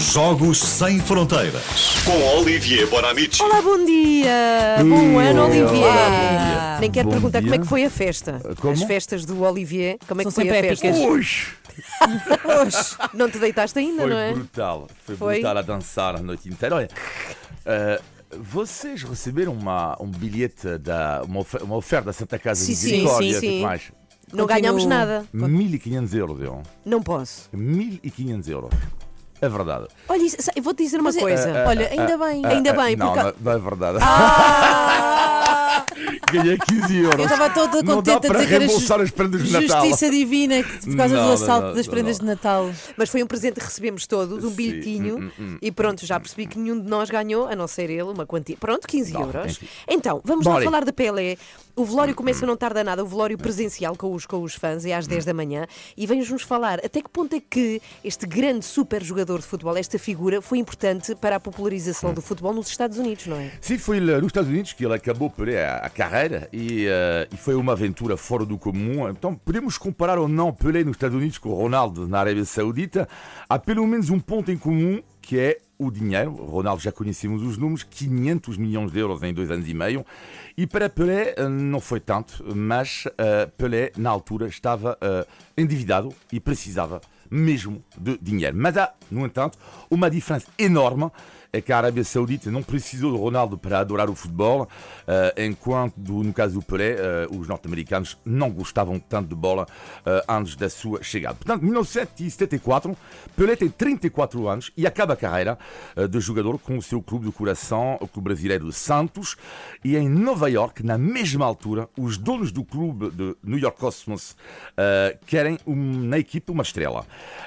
Jogos Sem Fronteiras. Com Olivier Bonamici. Olá, bom dia! Bom ano, Olivier! Olá. Nem quero Bom perguntar dia. como é que foi a festa. Como? As festas do Olivier, como é que São foi a sempre festa? épicas. Hoje Hoje. Não te deitaste ainda, foi não é? brutal. Foi, Foi? brutal a dançar a noite inteira. Olha, eh, vocês receberam uma, um bilhete, da, uma, uma oferta da Santa Casa Sim, de sim, Misericórdia, sim, que sim. mais? Não Continuo. ganhámos nada. 1500 euros, eu. Não posso. 1500 euros. É verdade. Olha, isso- eu vou-te dizer uma Mas é- coisa. Olha, ainda bem. Ainda bem, não, porque- não, não é verdade. Ah! Ganhei 15 euros. Eu estava toda Não dá contente a para dizer que era reembolsar as prendas de Natal. Justiça divina por causa Não, do assalto não, das não, prendas não. de Natal. Mas foi um presente que recebemos todos, um bilhetinho. Hum, hum, hum. E pronto, já percebi que nenhum de nós ganhou, a não ser ele, uma quantia. Pronto, 15 Não, euros. enfim. Então, vamos lá Bora. falar de Pelé. O velório começa não tarda nada, o velório presencial com os, com os fãs, é às 10 da manhã. E vem-nos falar até que ponto é que este grande super jogador de futebol, esta figura, foi importante para a popularização do futebol nos Estados Unidos, não é? Sim, foi lá nos Estados Unidos que ele acabou Pelé a, a carreira e, eh, e foi uma aventura fora do comum. Então, podemos comparar ou não Pelé nos Estados Unidos com Ronaldo na Arábia Saudita. Há pelo menos um ponto em comum que é o dinheiro. Ronaldo já conhecemos os números, 500 milhões de euros em dois anos e meio. E para Pelé eh, não foi tanto, mas eh, Pelé na altura estava eh, endividado e precisava mesmo de dinheiro. Mas há, no entanto, uma diferença enorme é que a Arábia Saudita não precisou de Ronaldo para adorar o futebol, eh, enquanto no caso do Pelé, eh, os norte-americanos não gostavam tanto de bola eh, antes da sua chegada. Portanto, 1974, Pelé tem 34 anos e acaba a carreira de jogador com o seu clube de coração, o clube brasileiro Santos, e em Nova York, na mesma altura, os donos do clube de New York Cosmos querem na equipe uma estrela.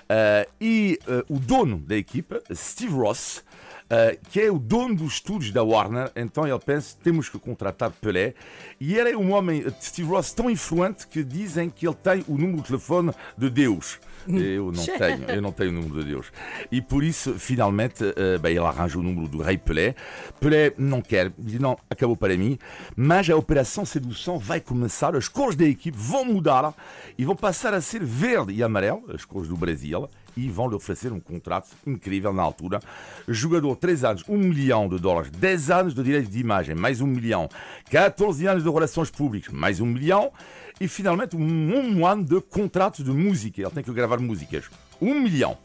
Eh, e eh, o dono da equipa, Steve Ross, Uh, que é o dono dos estúdios da Warner, então ele pensa temos que contratar Pelé. E ele é um homem, uh, Steve Ross, tão influente que dizem que ele tem o número de telefone de Deus. Eu não tenho, eu não tenho o número de Deus. E por isso, finalmente, uh, bem, ele arranja o número do rei Pelé. Pelé não quer, diz não, acabou para mim. Mas a operação sedução vai começar, as cores da equipe vão mudar e vão passar a ser verde e amarelo, as cores do Brasil e vão lhe oferecer um contrato incrível na altura. Jogador, 3 anos, 1 milhão de dólares, 10 anos de direitos de imagem, mais 1 milhão, 14 anos de relações públicas, mais 1 milhão, e finalmente um, um ano de contrato de música. Ele tem que gravar músicas. 1 milhão.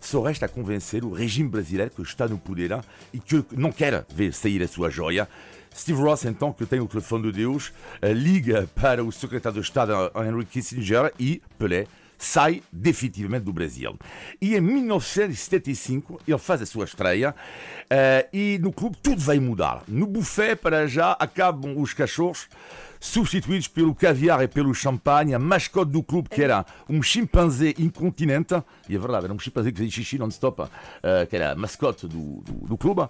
Só resta convencer o regime brasileiro que está no poder e que não quer ver sair a sua joia. Steve Ross, então, que tem o telefone de Deus, liga para o secretário de Estado Henry Kissinger e Pelé sai definitivamente do Brasil. E em 1975 ele faz a sua estreia eh, e no clube tudo vai mudar. No buffet, para já, acabam os cachorros substituídos pelo caviar e pelo champanhe. A mascote do clube, que era um chimpanzé incontinente, e é verdade, era um chimpanzé que fazia xixi non-stop, eh, que era a mascote do, do, do clube.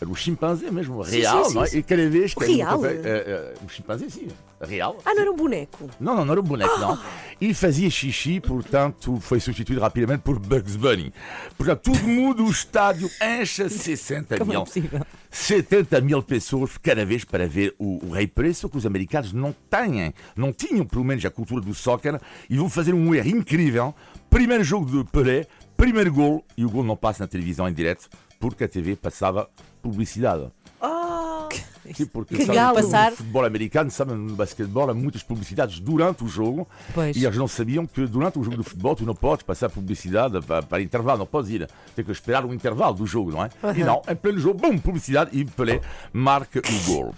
Era um chimpanzé mesmo, real, sim, não é? sim. E cada vez que Real? Eh, eh, um chimpanzé, sim, real. Ah, não era um boneco. Não, não, não era um boneco, não. E fazia xixi, portanto, foi substituído rapidamente por Bugs Bunny. Portanto, tudo muda, o estádio enche 60 Como é mil. possível? 70 mil pessoas cada vez para ver o, o Rei só que os americanos não têm, não tinham pelo menos a cultura do soccer e vão fazer um erro incrível. Primeiro jogo de Pelé, primeiro gol, e o gol não passa na televisão em direto, porque a TV passava publicidade. Sim, porque Que sabe, galo. Passar- no futebol americano, sabe, no basquetebol há muitas publicidades durante o jogo Pois. e eles não sabiam que durante o jogo de futebol tu não podes passar publicidade para, para intervalo, não podes ir. Tem que esperar o intervalo do jogo, não é? E não, em pleno jogo, bum, publicidade e Pelé marca o gol.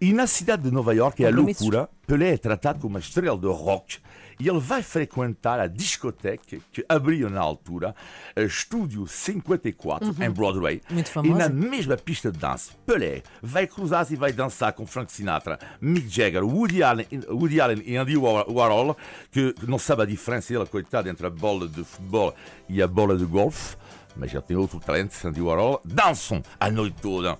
E na cidade de Nova York é a loucura. Pelé é tratado como uma estrela de rock e ele vai frequentar a discoteca que abriu na altura, a Estúdio 54, em Broadway. Muito E famosa. na mesma pista de dança, Pelé vai cruzar-se e vai dançar com Frank Sinatra, Mick Jagger, Woody Allen, Woody Allen e Andy Warhol, que não sabe a diferença, ele, coitado, entre a bola de futebol e a bola de golfe, mas ele tem outro talento, Andy Warhol, dançam a noite toda.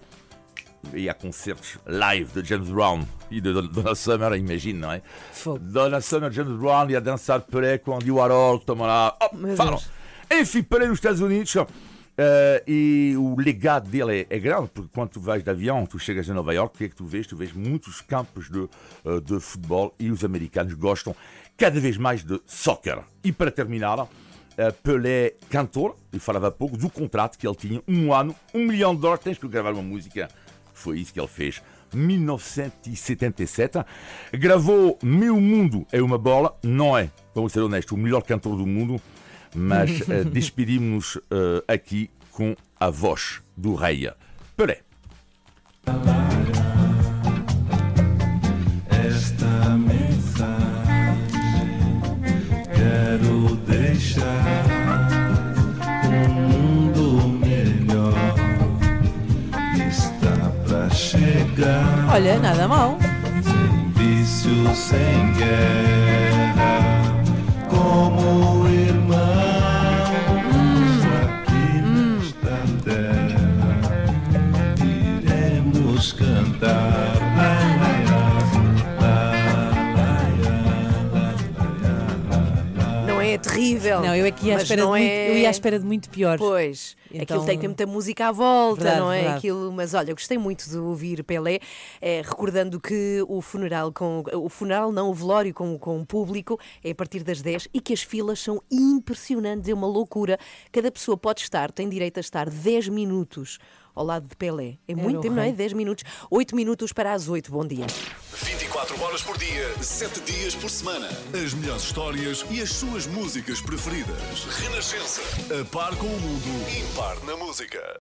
E há concertos live de James Brown e de Donna Summer, imagina, não é? Fogo. Donna Summer, James Brown e a dançar Pelé com Andy Warhol, toma lá, oh, falam. Enfim, Pelé nos Estados Unidos, eh, e o legado dele é, é grande, porque quando tu vais de avião, tu chegas a Nova York, o que é que tu vês? Tu vês muitos campos de, eh, de futebol e os americanos gostam cada vez mais de soccer. E para terminar, uh, Pelé cantor, e falava pouco do contrato que ele tinha, um ano, um milhão de dólares, tens que gravar uma música. Foi isso que ele fez. 1977. Gravou Meu Mundo é uma bola, não é, vamos ser honestos, o melhor cantor do mundo, mas uh, despedimos-nos uh, aqui com a voz do rei Pelé. Olha, nada mal. Vício sem guerra, como irmãos é terrível. Não, eu aqui ia à espera, de muito, é... eu ia à espera de muito pior. Pois, Então- aquilo tem que ter muita música à volta, Verdade, não é? verdade. Aquilo, mas olha, eu gostei muito de ouvir Pelé, eh, recordando que o funeral com o funeral não, o velório com, com o público é a partir das 10 e que as filas são impressionantes, é uma loucura. Cada pessoa pode estar, tem direito a estar 10 minutos ao lado de Pelé. É muito o tempo, não é? rei. 10 minutos, 8 minutos para as 8. Bom dia. 24 horas por dia, 7 dias por semana. As melhores histórias e as suas músicas preferidas. Renascença. A par com o mundo, impar na música.